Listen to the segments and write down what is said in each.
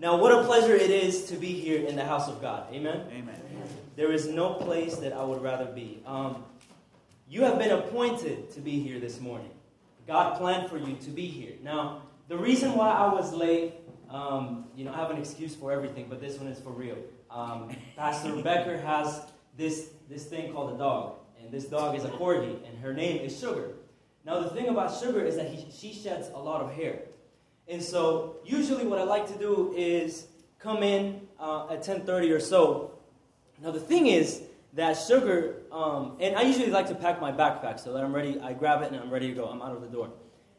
Now, what a pleasure it is to be here in the house of God. Amen? Amen. There is no place that I would rather be. Um, you have been appointed to be here this morning. God planned for you to be here. Now, the reason why I was late, um, you know, I have an excuse for everything, but this one is for real. Um, Pastor Becker has this, this thing called a dog, and this dog is a corgi, and her name is Sugar. Now, the thing about Sugar is that he, she sheds a lot of hair. And so, usually, what I like to do is come in uh, at 10:30 or so. Now, the thing is that sugar, um, and I usually like to pack my backpack so that I'm ready. I grab it and I'm ready to go. I'm out of the door.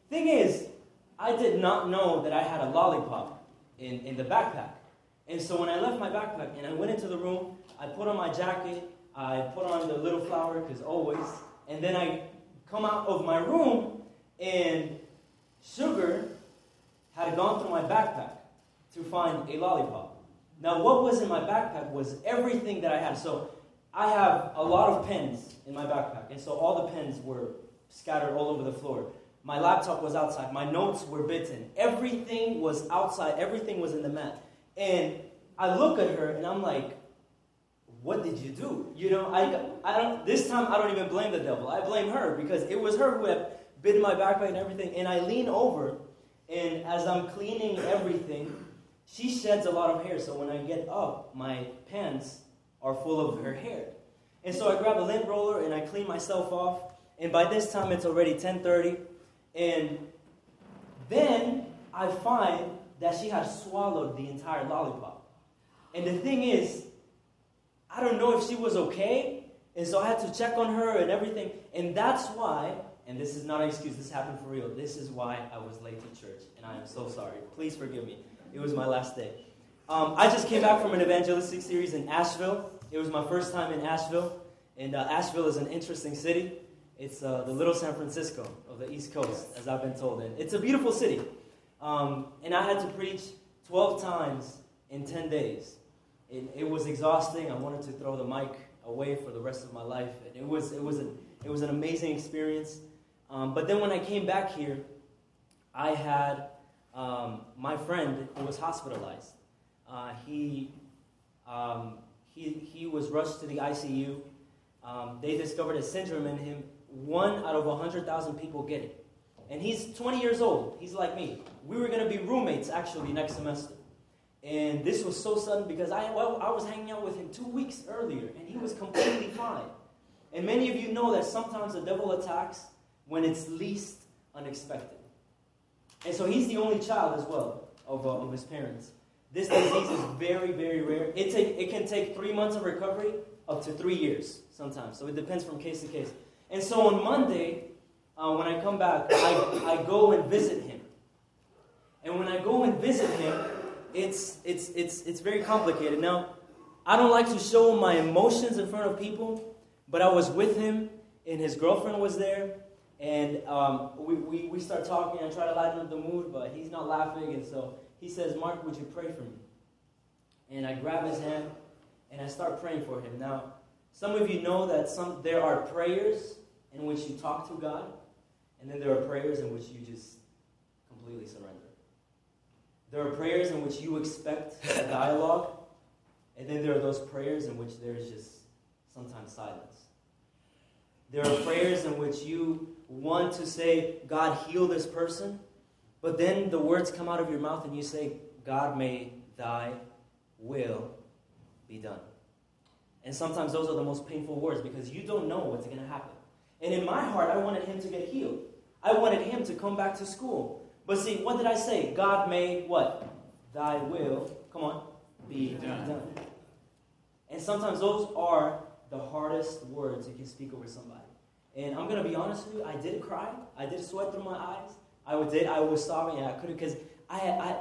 Thing is, I did not know that I had a lollipop in, in the backpack. And so when I left my backpack and I went into the room, I put on my jacket, I put on the little flower, because always, and then I come out of my room and sugar had gone through my backpack to find a lollipop. Now, what was in my backpack was everything that I had. So, I have a lot of pens in my backpack, and so all the pens were scattered all over the floor. My laptop was outside. My notes were bitten. Everything was outside. Everything was in the mat. And I look at her and I'm like, what did you do? You know, I, I don't, this time I don't even blame the devil. I blame her because it was her who had bitten my backpack and everything. And I lean over and as I'm cleaning everything, she sheds a lot of hair. So when I get up, my pants are full of her hair. And so I grab a lint roller and I clean myself off. And by this time it's already 10:30. And then I find that she had swallowed the entire lollipop. And the thing is, I don't know if she was okay. And so I had to check on her and everything. And that's why and this is not an excuse, this happened for real. This is why I was late to church, and I am so sorry. Please forgive me. It was my last day. Um, I just came back from an evangelistic series in Asheville. It was my first time in Asheville, and uh, Asheville is an interesting city. It's uh, the little San Francisco of the East Coast, as I've been told. And it's a beautiful city. Um, and I had to preach 12 times in 10 days. It, it was exhausting. I wanted to throw the mic away for the rest of my life. And it was, it was, a, it was an amazing experience. Um, but then when I came back here, I had um, my friend who was hospitalized. Uh, he, um, he, he was rushed to the ICU. Um, they discovered a syndrome in him. One out of 100,000 people get it. And he's 20 years old. He's like me. We were going to be roommates actually next semester. And this was so sudden because I, I was hanging out with him two weeks earlier and he was completely fine. And many of you know that sometimes the devil attacks when it's least unexpected. And so he's the only child as well of, uh, of his parents. This disease is very, very rare. It, take, it can take three months of recovery up to three years sometimes. So it depends from case to case. And so on Monday, uh, when I come back, I, I go and visit him. And when I go and visit him, it's, it's, it's, it's very complicated. Now, I don't like to show my emotions in front of people, but I was with him, and his girlfriend was there, and um, we, we, we start talking. I try to lighten up the mood, but he's not laughing. And so he says, Mark, would you pray for me? And I grab his hand and I start praying for him. Now, some of you know that some, there are prayers in which you talk to God, and then there are prayers in which you just completely surrender. There are prayers in which you expect a dialogue, and then there are those prayers in which there is just sometimes silence. There are prayers in which you want to say, God, heal this person, but then the words come out of your mouth and you say, God, may thy will be done. And sometimes those are the most painful words because you don't know what's going to happen. And in my heart, I wanted him to get healed. I wanted him to come back to school. But see, what did I say? God may what? Thy will, come on, be done. done. And sometimes those are the hardest words you can speak over somebody. And I'm gonna be honest with you, I did cry. I did sweat through my eyes. I did. I was sobbing, and I couldn't because I, I,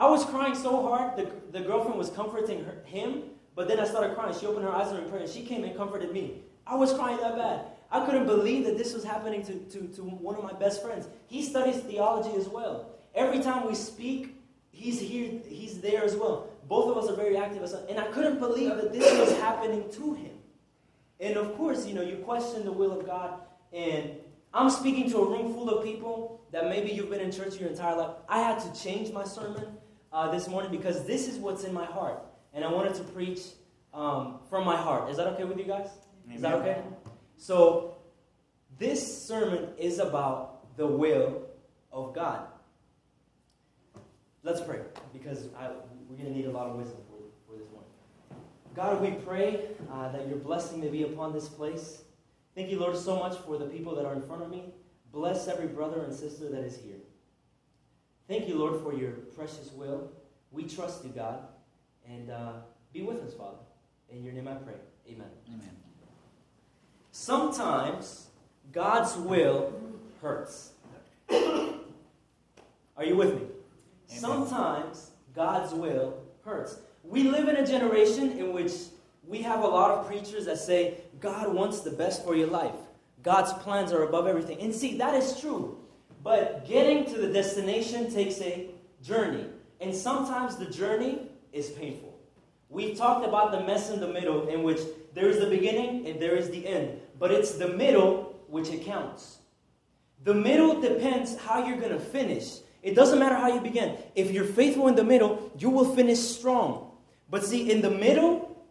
I was crying so hard. The, the girlfriend was comforting her, him, but then I started crying. She opened her eyes and prayer, and she came and comforted me. I was crying that bad. I couldn't believe that this was happening to, to, to one of my best friends. He studies theology as well. Every time we speak, he's here, he's there as well. Both of us are very active, and I couldn't believe that this was happening to him. And of course, you know, you question the will of God. And I'm speaking to a room full of people that maybe you've been in church your entire life. I had to change my sermon. Uh, this morning because this is what's in my heart. And I wanted to preach um, from my heart. Is that okay with you guys? Is that okay? So, this sermon is about the will of God. Let's pray because I, we're going to need a lot of wisdom for, for this one. God, we pray uh, that your blessing may be upon this place. Thank you, Lord, so much for the people that are in front of me. Bless every brother and sister that is here. Thank you, Lord, for your precious will. We trust you, God, and uh, be with us, Father. In your name I pray. Amen. Amen. Sometimes God's will hurts. Are you with me? Amen. Sometimes God's will hurts. We live in a generation in which we have a lot of preachers that say God wants the best for your life. God's plans are above everything. And see, that is true. But getting to the destination takes a journey. And sometimes the journey is painful. We talked about the mess in the middle, in which there is the beginning and there is the end. But it's the middle which it counts. The middle depends how you're going to finish. It doesn't matter how you begin. If you're faithful in the middle, you will finish strong. But see, in the middle,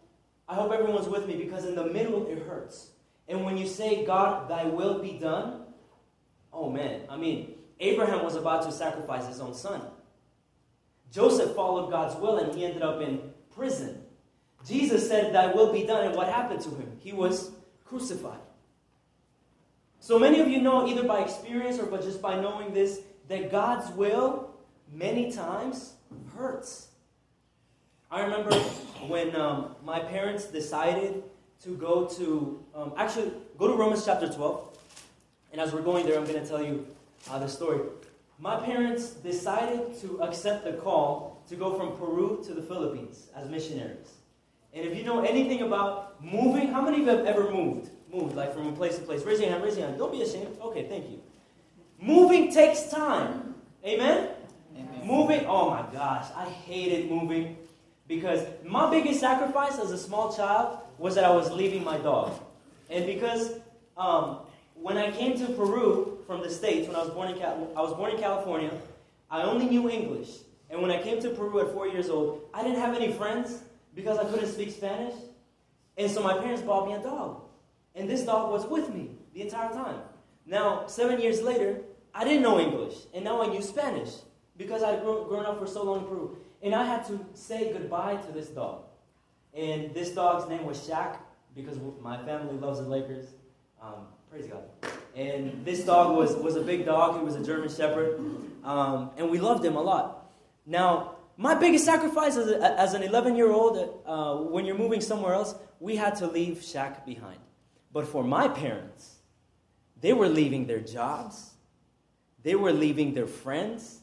I hope everyone's with me because in the middle it hurts. And when you say, God, thy will be done, oh man, I mean, Abraham was about to sacrifice his own son. Joseph followed God's will and he ended up in prison. Jesus said, Thy will be done, and what happened to him? He was crucified. So many of you know, either by experience or but just by knowing this, that God's will many times hurts. I remember when um, my parents decided to go to, um, actually, go to Romans chapter 12. And as we're going there, I'm going to tell you uh, the story. My parents decided to accept the call to go from Peru to the Philippines as missionaries. And if you know anything about moving, how many of you have ever moved? Moved, like from place to place. Raise your hand, raise your hand. Don't be ashamed. Okay, thank you. Moving takes time. Amen? Amen. Moving, oh my gosh, I hated moving because my biggest sacrifice as a small child was that I was leaving my dog. And because um, when I came to Peru from the States, when I was, born in Cal- I was born in California, I only knew English. And when I came to Peru at four years old, I didn't have any friends because I couldn't speak Spanish. And so my parents bought me a dog. And this dog was with me the entire time. Now, seven years later, I didn't know English, and now I knew Spanish because I'd grown, grown up for so long in Peru. And I had to say goodbye to this dog. And this dog's name was Shaq because my family loves the Lakers. Um, praise God. And this dog was, was a big dog. He was a German Shepherd. Um, and we loved him a lot. Now, my biggest sacrifice as, a, as an 11 year old, uh, when you're moving somewhere else, we had to leave Shaq behind. But for my parents, they were leaving their jobs, they were leaving their friends.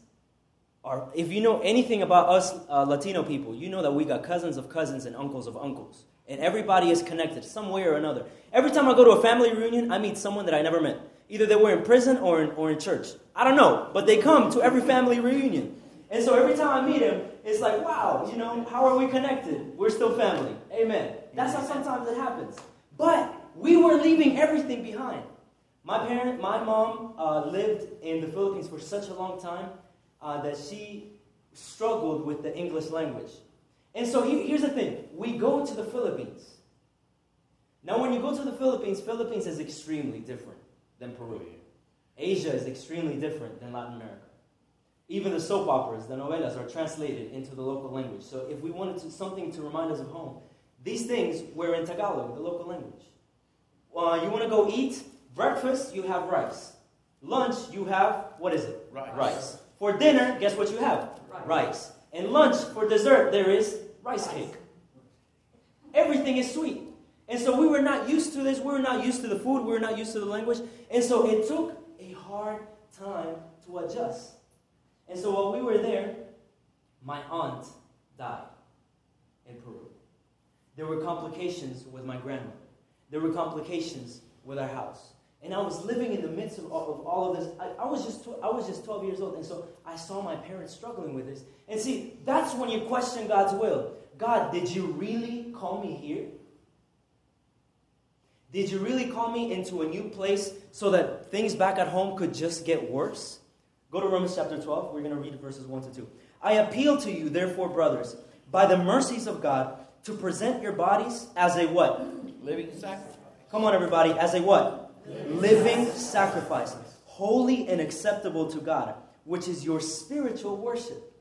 If you know anything about us uh, Latino people, you know that we got cousins of cousins and uncles of uncles. And everybody is connected some way or another. Every time I go to a family reunion, I meet someone that I never met. Either they were in prison or in, or in church. I don't know, but they come to every family reunion. And so every time I meet them, it's like, wow, you know, how are we connected? We're still family. Amen. That's how sometimes it happens. But we were leaving everything behind. My parent, my mom uh, lived in the Philippines for such a long time uh, that she struggled with the English language. And so he, here's the thing we go to the Philippines. Now, when you go to the Philippines, Philippines is extremely different than Peru. Asia is extremely different than Latin America. Even the soap operas, the novelas, are translated into the local language. So if we wanted to, something to remind us of home, these things were in Tagalog, the local language. Uh, you want to go eat? Breakfast, you have rice. Lunch, you have, what is it? Rice. Rice. For dinner, guess what you have? Rice. And lunch, for dessert, there is rice cake. Everything is sweet. And so we were not used to this. We were not used to the food. We were not used to the language. And so it took a hard time to adjust. And so while we were there, my aunt died in Peru. There were complications with my grandmother. There were complications with our house. And I was living in the midst of all of, all of this. I, I was just I was just 12 years old, and so I saw my parents struggling with this. And see, that's when you question God's will. God, did you really call me here? Did you really call me into a new place so that things back at home could just get worse? Go to Romans chapter 12. We're going to read verses 1 to 2. I appeal to you, therefore, brothers, by the mercies of God, to present your bodies as a what? Living sacrifice. Come on, everybody, as a what? Living sacrifice, holy and acceptable to God, which is your spiritual worship.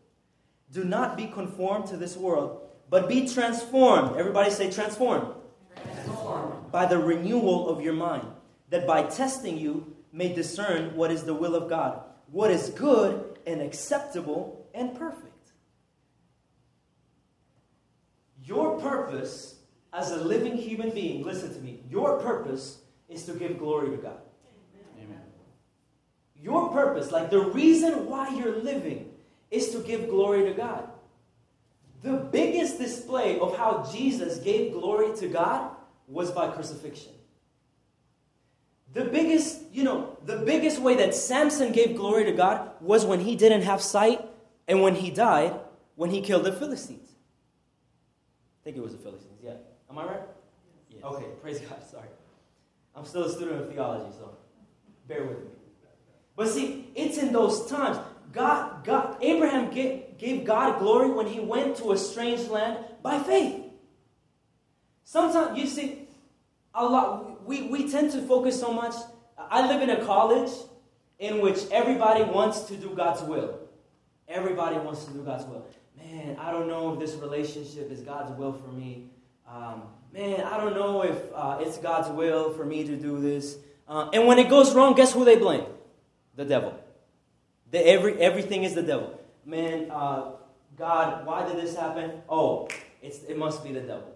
Do not be conformed to this world, but be transformed. Everybody say transformed. Transformed. By the renewal of your mind, that by testing you may discern what is the will of God, what is good and acceptable and perfect. Your purpose as a living human being, listen to me, your purpose is to give glory to God. Amen. Your purpose, like the reason why you're living, is to give glory to God. The biggest display of how Jesus gave glory to God was by crucifixion. The biggest, you know, the biggest way that Samson gave glory to God was when he didn't have sight and when he died, when he killed the Philistines. I think it was the Philistines, yeah. Am I right? Yes. Okay, praise God, sorry. I'm still a student of theology, so bear with me. But see, it's in those times. God, God, Abraham gave, gave God glory when he went to a strange land by faith. Sometimes, you see, a lot, we, we tend to focus so much. I live in a college in which everybody wants to do God's will. Everybody wants to do God's will. Man, I don't know if this relationship is God's will for me. Um, man, I don't know if uh, it's God's will for me to do this. Uh, and when it goes wrong, guess who they blame? The devil. The, every, everything is the devil. Man, uh, God, why did this happen? Oh, it's, it must be the devil.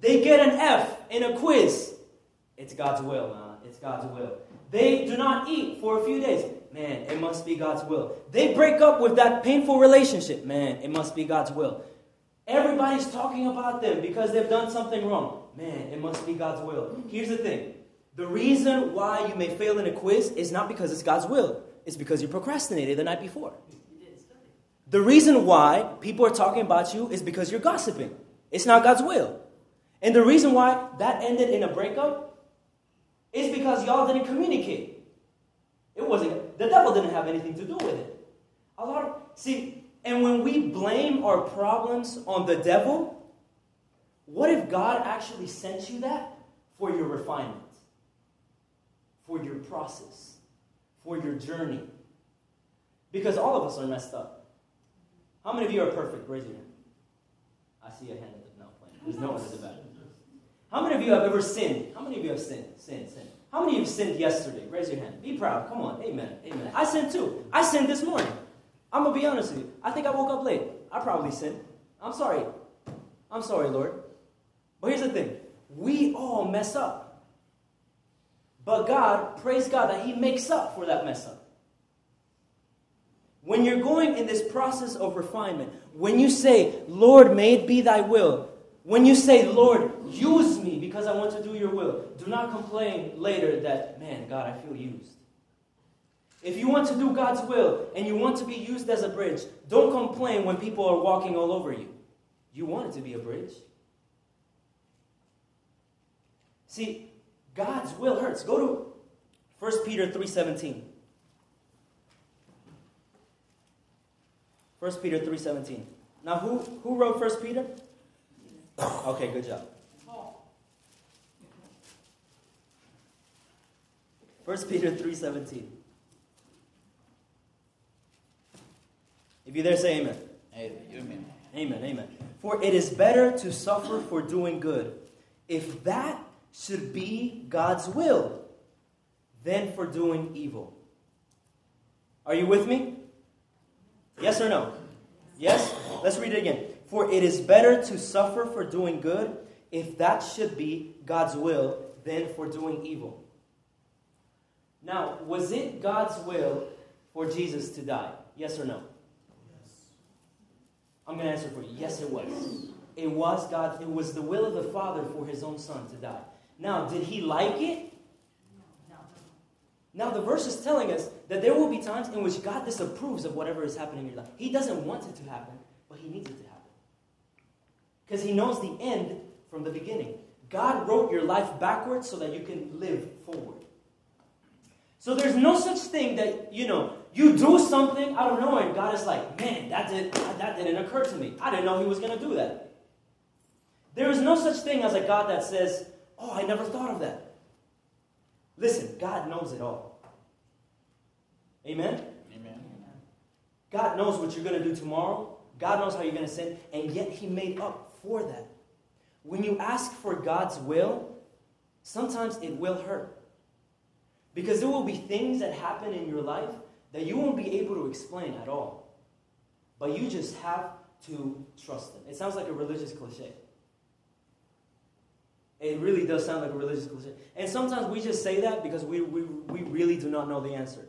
They get an F in a quiz. It's God's will, man. It's God's will. They do not eat for a few days. Man, it must be God's will. They break up with that painful relationship. Man, it must be God's will. Everybody's talking about them because they've done something wrong. Man, it must be God's will. Here's the thing the reason why you may fail in a quiz is not because it's God's will, it's because you procrastinated the night before. The reason why people are talking about you is because you're gossiping. It's not God's will. And the reason why that ended in a breakup is because y'all didn't communicate. It wasn't, the devil didn't have anything to do with it. A lot of, see, and when we blame our problems on the devil, what if God actually sent you that for your refinement, for your process, for your journey? Because all of us are messed up. How many of you are perfect? Raise your hand. I see a hand in the no playing. There's no one in the back. How many of you have ever sinned? How many of you have sinned? Sinned, sinned. How many of you have sinned yesterday? Raise your hand. Be proud. Come on. Amen. Amen. I sinned too. I sinned this morning. I'm gonna be honest with you. I think I woke up late. I probably sinned. I'm sorry. I'm sorry, Lord. But here's the thing. We all mess up. But God, praise God that He makes up for that mess up. When you're going in this process of refinement, when you say, Lord, may it be thy will, when you say, Lord, use me because I want to do your will, do not complain later that, man, God, I feel used. If you want to do God's will and you want to be used as a bridge, don't complain when people are walking all over you. You want it to be a bridge. See, God's will hurts. Go to 1 Peter 3:17. 1 Peter 3:17. Now who who wrote 1 Peter? Okay, good job. 1 Peter 3:17. If you're there, say amen. Amen. Amen, amen. For it is better to suffer for doing good, if that should be God's will, than for doing evil. Are you with me? Yes or no? Yes? Let's read it again. For it is better to suffer for doing good, if that should be God's will, than for doing evil. Now, was it God's will for Jesus to die? Yes or no? I'm going to answer for you. Yes, it was. It was God. It was the will of the Father for His own Son to die. Now, did He like it? No. Now, the verse is telling us that there will be times in which God disapproves of whatever is happening in your life. He doesn't want it to happen, but He needs it to happen. Because He knows the end from the beginning. God wrote your life backwards so that you can live forward. So there's no such thing that, you know, you do something out of nowhere and God is like, man, that, did, that didn't occur to me. I didn't know he was going to do that. There is no such thing as a God that says, oh, I never thought of that. Listen, God knows it all. Amen? Amen. God knows what you're going to do tomorrow. God knows how you're going to sin, and yet He made up for that. When you ask for God's will, sometimes it will hurt. Because there will be things that happen in your life that you won't be able to explain at all. But you just have to trust Him. It sounds like a religious cliche. It really does sound like a religious cliche. And sometimes we just say that because we, we, we really do not know the answer.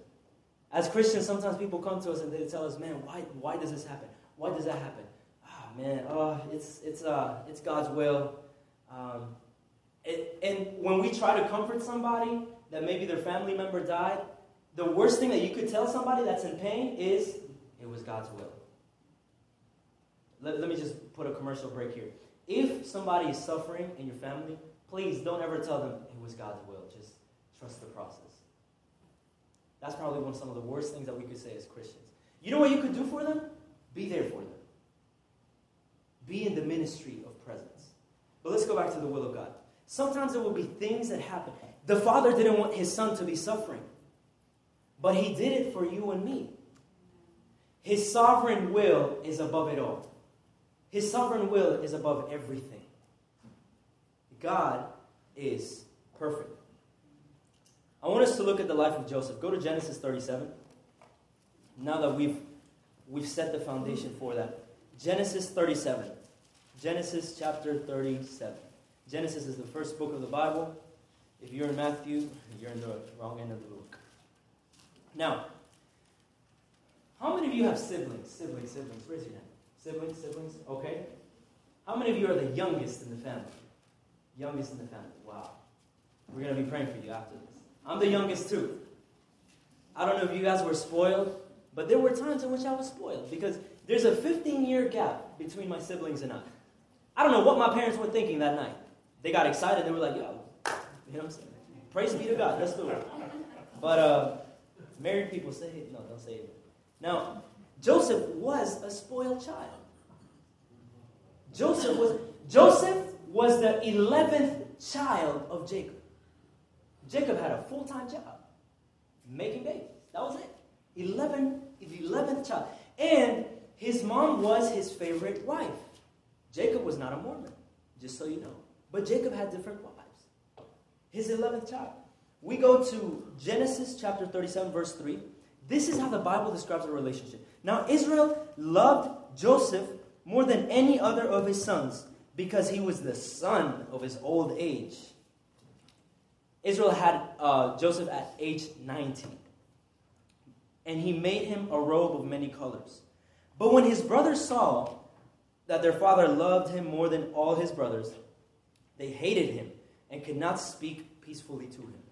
As Christians, sometimes people come to us and they tell us, man, why, why does this happen? Why does that happen? Ah, oh, man, oh, it's, it's, uh, it's God's will. Um, it, and when we try to comfort somebody that maybe their family member died, the worst thing that you could tell somebody that's in pain is, it was God's will. Let, let me just put a commercial break here. If somebody is suffering in your family, please don't ever tell them it was God's will. Just trust the process. That's probably one of some of the worst things that we could say as Christians. You know what you could do for them? Be there for them. Be in the ministry of presence. But let's go back to the will of God. Sometimes there will be things that happen. The Father didn't want his son to be suffering, but he did it for you and me. His sovereign will is above it all. His sovereign will is above everything. God is perfect. I want us to look at the life of Joseph. Go to Genesis 37. Now that we've we've set the foundation for that. Genesis 37. Genesis chapter 37. Genesis is the first book of the Bible. If you're in Matthew, you're in the wrong end of the book. Now, how many of you have siblings? Siblings, siblings. Raise your hand. Siblings, siblings. Okay. How many of you are the youngest in the family? Youngest in the family. Wow. We're going to be praying for you after this. I'm the youngest too. I don't know if you guys were spoiled, but there were times in which I was spoiled because there's a 15 year gap between my siblings and I. I don't know what my parents were thinking that night. They got excited. They were like, yo, you know what I'm saying? Praise be to God. Let's do it. But uh, married people say, it. no, don't say it. Now, Joseph was a spoiled child. Joseph was Joseph was the 11th child of Jacob. Jacob had a full-time job, making babies. That was it. 11, the 11th child. And his mom was his favorite wife. Jacob was not a Mormon, just so you know. But Jacob had different wives. His 11th child. We go to Genesis chapter 37, verse 3. This is how the Bible describes a relationship. Now, Israel loved Joseph more than any other of his sons because he was the son of his old age. Israel had uh, Joseph at age 19, and he made him a robe of many colors. But when his brothers saw that their father loved him more than all his brothers, they hated him and could not speak peacefully to him.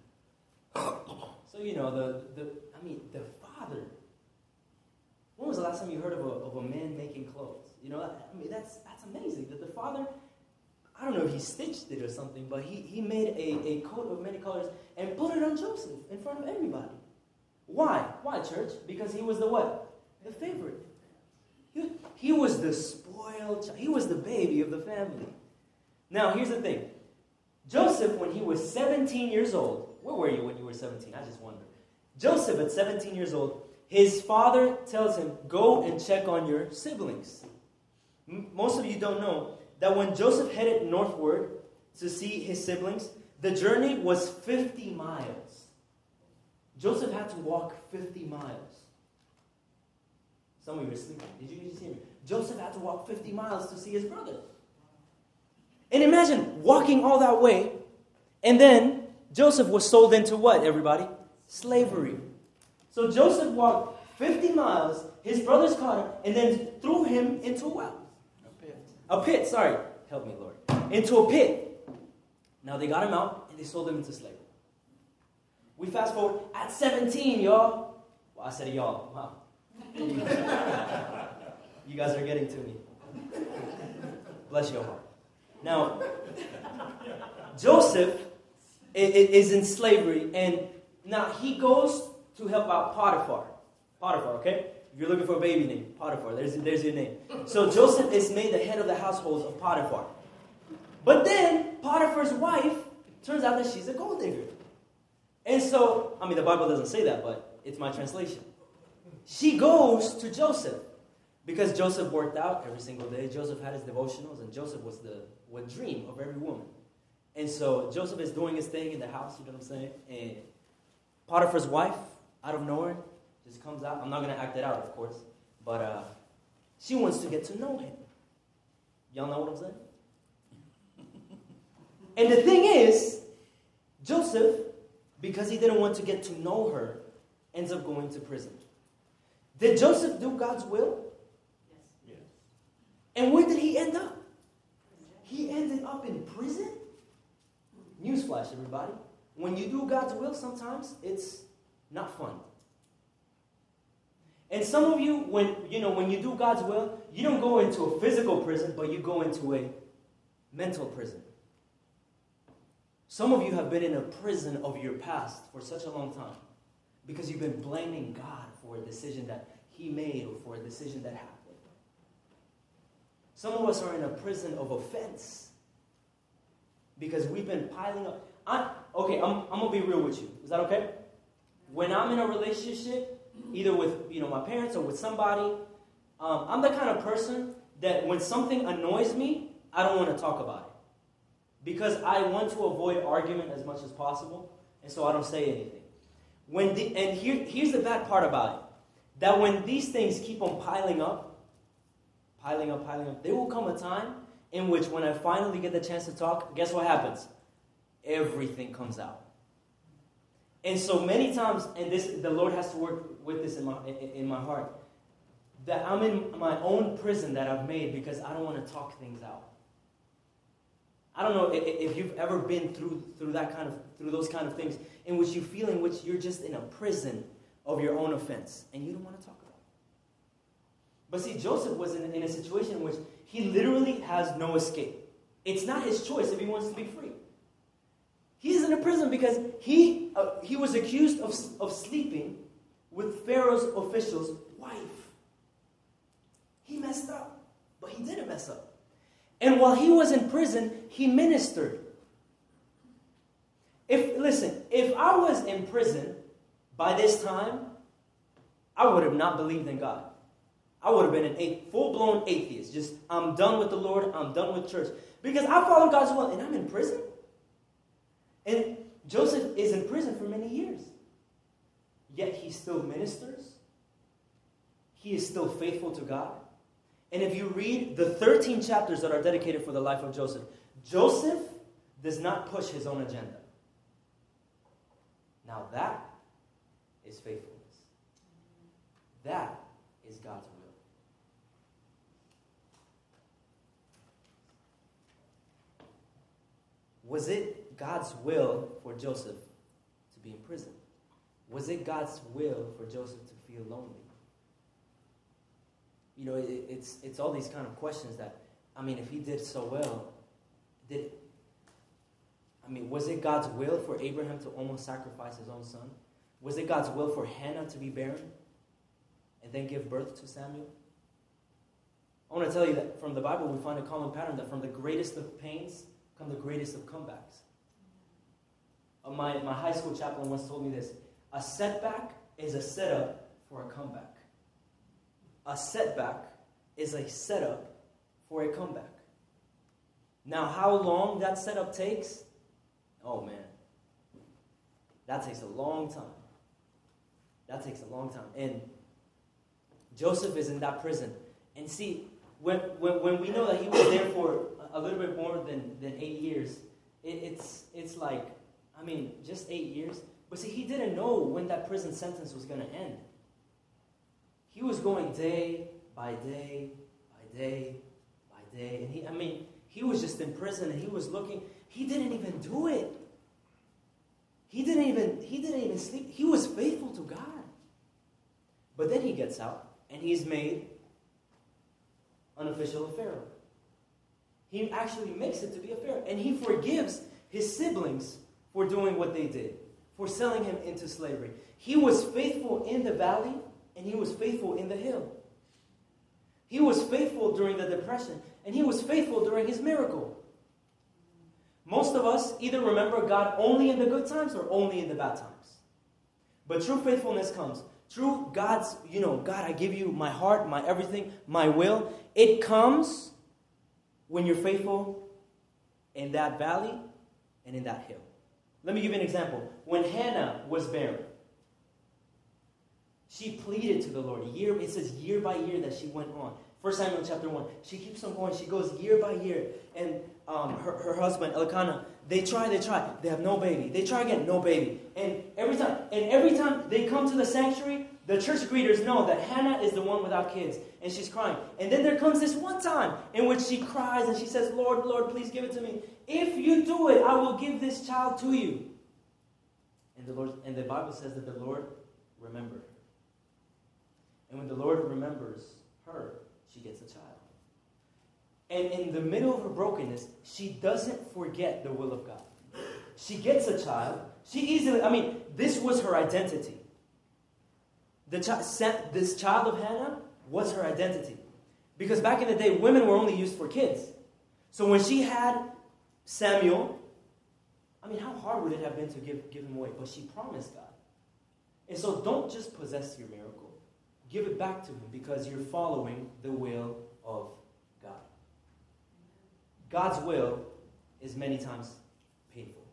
So, you know, the, the I mean, the father. When was the last time you heard of a, of a man making clothes? You know, I mean, that's, that's amazing that the father, I don't know if he stitched it or something, but he, he made a, a coat of many colors and put it on Joseph in front of everybody. Why? Why, church? Because he was the what? The favorite. He, he was the spoiled child. He was the baby of the family. Now, here's the thing. Joseph, when he was 17 years old, where were you when you were 17? I just wonder. Joseph, at 17 years old, his father tells him, Go and check on your siblings. M- most of you don't know that when Joseph headed northward to see his siblings, the journey was 50 miles. Joseph had to walk 50 miles. Some of you are sleeping. Did you just hear me? Joseph had to walk 50 miles to see his brother. And imagine walking all that way, and then Joseph was sold into what, everybody? Slavery. So Joseph walked 50 miles, his brothers caught him, and then threw him into a well. A pit. A pit, sorry. Help me, Lord. Into a pit. Now they got him out and they sold him into slavery. We fast forward at 17, y'all. Well, I said y'all. Wow. you guys are getting to me. Bless your heart. Now, Joseph is in slavery, and Now he goes to help out Potiphar. Potiphar, okay? If you're looking for a baby name, Potiphar, there's, there's your name. So Joseph is made the head of the household of Potiphar. But then Potiphar's wife turns out that she's a gold digger. And so, I mean, the Bible doesn't say that, but it's my translation. She goes to Joseph because Joseph worked out every single day. Joseph had his devotionals, and Joseph was the what dream of every woman. And so Joseph is doing his thing in the house, you know what I'm saying? And Potiphar's wife, out of nowhere, just comes out. I'm not going to act it out, of course, but uh, she wants to get to know him. Y'all know what I'm saying? and the thing is, Joseph, because he didn't want to get to know her, ends up going to prison. Did Joseph do God's will? And where did he end up? He ended up in prison? Newsflash, everybody. When you do God's will, sometimes it's not fun. And some of you, when you know, when you do God's will, you don't go into a physical prison, but you go into a mental prison. Some of you have been in a prison of your past for such a long time because you've been blaming God for a decision that He made or for a decision that happened. Some of us are in a prison of offense because we've been piling up. I, okay, I'm, I'm gonna be real with you. Is that okay? When I'm in a relationship, either with you know my parents or with somebody, um, I'm the kind of person that when something annoys me, I don't want to talk about it because I want to avoid argument as much as possible, and so I don't say anything. When the, and here, here's the bad part about it: that when these things keep on piling up, piling up, piling up, there will come a time in which, when I finally get the chance to talk, guess what happens? Everything comes out. And so many times, and this the Lord has to work with this in my in, my heart, that I'm in my own prison that I've made because I don't want to talk things out. I don't know if you've ever been through through that kind of through those kind of things in which you feel in which you're just in a prison of your own offense and you don't want to talk. But see, Joseph was in, in a situation in which he literally has no escape. It's not his choice if he wants to be free. He's in a prison because he, uh, he was accused of, of sleeping with Pharaoh's official's wife. He messed up, but he didn't mess up. And while he was in prison, he ministered. If listen, if I was in prison by this time, I would have not believed in God. I would have been an full-blown atheist. Just I'm done with the Lord. I'm done with church because I follow God's will, and I'm in prison. And Joseph is in prison for many years. Yet he still ministers. He is still faithful to God. And if you read the 13 chapters that are dedicated for the life of Joseph, Joseph does not push his own agenda. Now that is faithfulness. That is God's will. Was it God's will for Joseph to be in prison? Was it God's will for Joseph to feel lonely? You know, it, it's, it's all these kind of questions that, I mean, if he did so well, did, it? I mean, was it God's will for Abraham to almost sacrifice his own son? Was it God's will for Hannah to be barren and then give birth to Samuel? I want to tell you that from the Bible, we find a common pattern that from the greatest of pains come the greatest of comebacks. My, my high school chaplain once told me this a setback is a setup for a comeback. A setback is a setup for a comeback. Now, how long that setup takes? Oh man, that takes a long time. That takes a long time. And Joseph is in that prison. And see, when, when, when we know that he was there for a little bit more than, than eight years, it, it's, it's like, I mean, just eight years. But see, he didn't know when that prison sentence was going to end. He was going day by day by day by day. And he, I mean, he was just in prison and he was looking. He didn't even do it. He didn't even, he didn't even sleep. He was faithful to God. But then he gets out and he's made unofficial of Pharaoh. He actually makes it to be a Pharaoh. And he forgives his siblings for doing what they did, for selling him into slavery. He was faithful in the valley and he was faithful in the hill. He was faithful during the depression and he was faithful during his miracle. Most of us either remember God only in the good times or only in the bad times. But true faithfulness comes. True God's, you know, God, I give you my heart, my everything, my will. It comes when you're faithful in that valley and in that hill. Let me give you an example. When Hannah was barren, she pleaded to the Lord. Year, it says year by year that she went on. First Samuel chapter 1. She keeps on going. She goes year by year. And um, her, her husband, Elkanah, they try, they try. They have no baby. They try again, no baby. And every time, and every time they come to the sanctuary, the church greeters know that Hannah is the one without kids. And she's crying. And then there comes this one time in which she cries and she says, Lord, Lord, please give it to me. If you do it, I will give this child to you. And the Lord and the Bible says that the Lord remembered. And when the Lord remembers her, she gets a child. And in the middle of her brokenness, she doesn't forget the will of God. She gets a child. She easily, I mean, this was her identity. The chi- this child of Hannah was her identity. Because back in the day, women were only used for kids. So when she had Samuel, I mean, how hard would it have been to give, give him away? But she promised God. And so don't just possess your miracle, give it back to him because you're following the will of God. God's will is many times painful.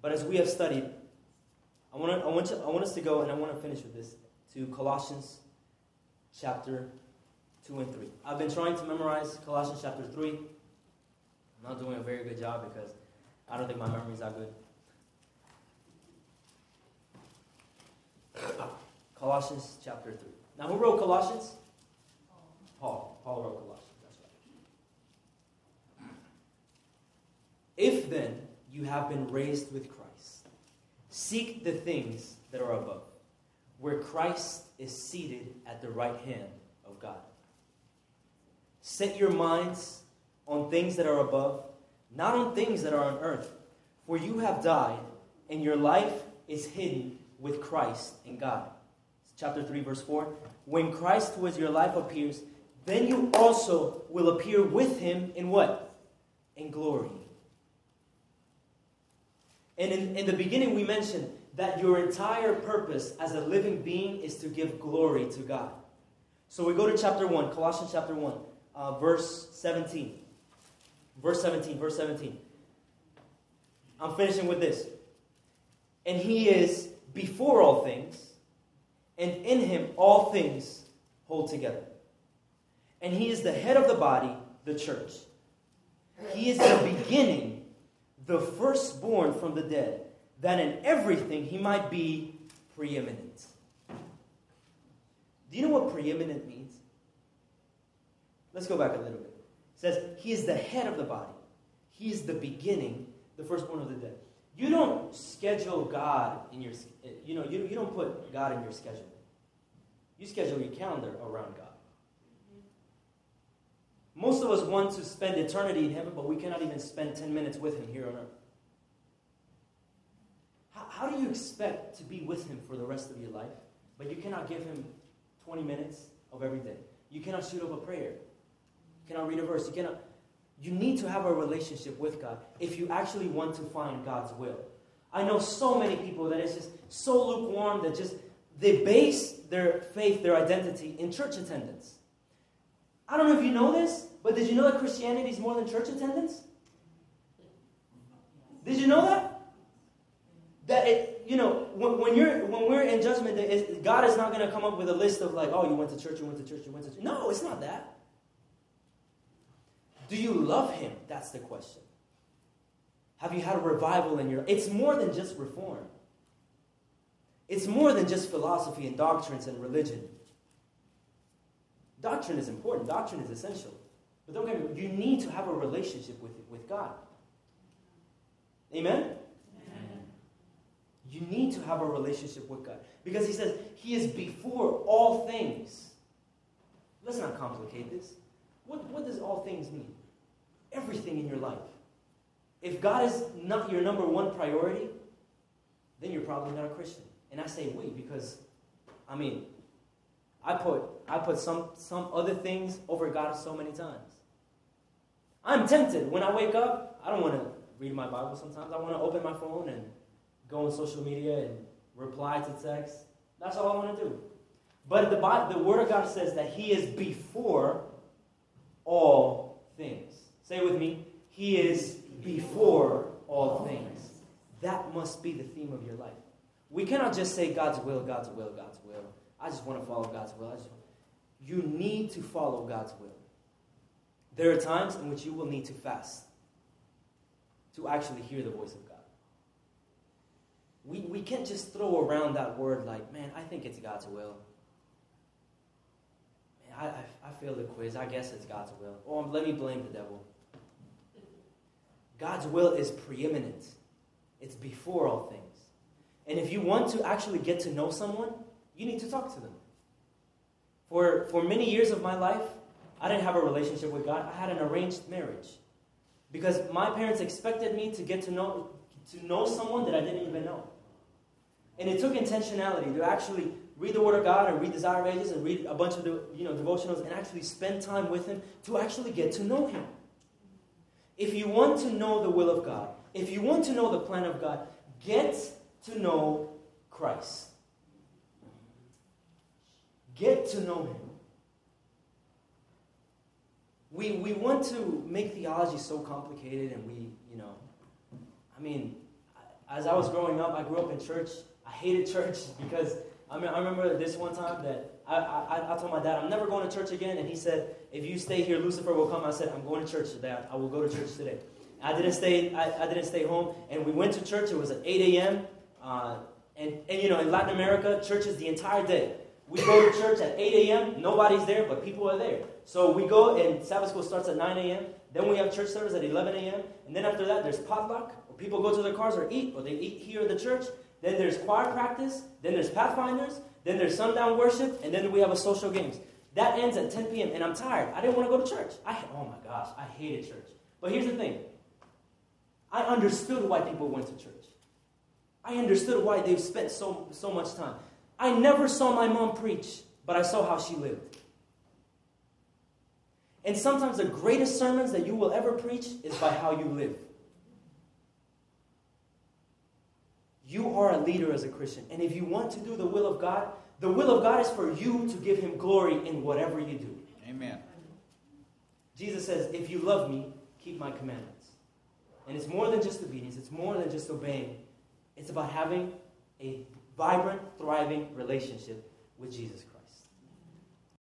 But as we have studied, I want, to, I, want to, I want us to go, and I want to finish with this, to Colossians chapter 2 and 3. I've been trying to memorize Colossians chapter 3. I'm not doing a very good job because I don't think my memory is that good. Colossians chapter 3. Now, who wrote Colossians? Paul. Paul wrote Colossians. That's right. If then you have been raised with Christ, seek the things that are above, where Christ is seated at the right hand of God. Set your minds on things that are above, not on things that are on earth. For you have died, and your life is hidden with Christ in God. Chapter 3, verse 4. When Christ, who is your life, appears, then you also will appear with him in what? In glory. And in, in the beginning, we mentioned that your entire purpose as a living being is to give glory to God. So we go to chapter 1, Colossians chapter 1, uh, verse 17. Verse 17, verse 17. I'm finishing with this. And he is before all things, and in him all things hold together. And he is the head of the body, the church. He is the beginning, the firstborn from the dead, that in everything he might be preeminent. Do you know what preeminent means? Let's go back a little bit. It says, He is the head of the body. He is the beginning, the firstborn of the dead. You don't schedule God in your, eh, you know, you, you don't put God in your schedule. You schedule your calendar around God. Most of us want to spend eternity in heaven, but we cannot even spend 10 minutes with Him here on earth. How, how do you expect to be with Him for the rest of your life, but you cannot give Him 20 minutes of every day? You cannot shoot up a prayer. You cannot read a verse. You cannot. You need to have a relationship with God if you actually want to find God's will. I know so many people that is just so lukewarm that just they base their faith, their identity in church attendance. I don't know if you know this, but did you know that Christianity is more than church attendance? Did you know that? That it, you know, when, when you're when we're in judgment, God is not going to come up with a list of like, oh, you went to church, you went to church, you went to church. No, it's not that. Do you love Him? That's the question. Have you had a revival in your? It's more than just reform. It's more than just philosophy and doctrines and religion. Doctrine is important. Doctrine is essential. But don't get me you need to have a relationship with, with God. Amen? Amen? You need to have a relationship with God. Because he says, He is before all things. Let's not complicate this. What, what does all things mean? Everything in your life. If God is not your number one priority, then you're probably not a Christian. And I say we because, I mean, I put I put some some other things over God so many times. I'm tempted when I wake up. I don't want to read my Bible. Sometimes I want to open my phone and go on social media and reply to texts. That's all I want to do. But the the Word of God says that He is before all things. Say with me. He is before all things. That must be the theme of your life. We cannot just say God's will, God's will, God's will. I just want to follow God's will. Just, you need to follow God's will. There are times in which you will need to fast to actually hear the voice of God. We, we can't just throw around that word like, man, I think it's God's will. Man, I, I, I failed the quiz. I guess it's God's will. Or let me blame the devil. God's will is preeminent, it's before all things. And if you want to actually get to know someone, you need to talk to them. For, for many years of my life, I didn't have a relationship with God. I had an arranged marriage. Because my parents expected me to get to know, to know someone that I didn't even know. And it took intentionality to actually read the Word of God and read Desire Ages and read a bunch of the, you know, devotionals and actually spend time with Him to actually get to know Him. If you want to know the will of God, if you want to know the plan of God, get to know Christ. Get to know Him. We, we want to make theology so complicated, and we, you know, I mean, as I was growing up, I grew up in church. I hated church because I mean, I remember this one time that I, I, I told my dad, I'm never going to church again. And he said, If you stay here, Lucifer will come. I said, I'm going to church today. I will go to church today. I didn't stay, I, I didn't stay home. And we went to church. It was at 8 a.m. Uh, and, and, you know, in Latin America, church is the entire day. We go to church at 8 a.m., nobody's there, but people are there. So we go, and Sabbath school starts at 9 a.m. Then we have church service at 11 a.m. And then after that, there's potluck, or people go to their cars or eat, or they eat here at the church. Then there's choir practice. Then there's pathfinders. Then there's sundown worship. And then we have a social games. That ends at 10 p.m. And I'm tired. I didn't want to go to church. I, oh my gosh, I hated church. But here's the thing I understood why people went to church. I understood why they've spent so, so much time. I never saw my mom preach, but I saw how she lived. And sometimes the greatest sermons that you will ever preach is by how you live. You are a leader as a Christian. And if you want to do the will of God, the will of God is for you to give Him glory in whatever you do. Amen. Jesus says, If you love me, keep my commandments. And it's more than just obedience, it's more than just obeying. It's about having a vibrant, thriving relationship with Jesus Christ.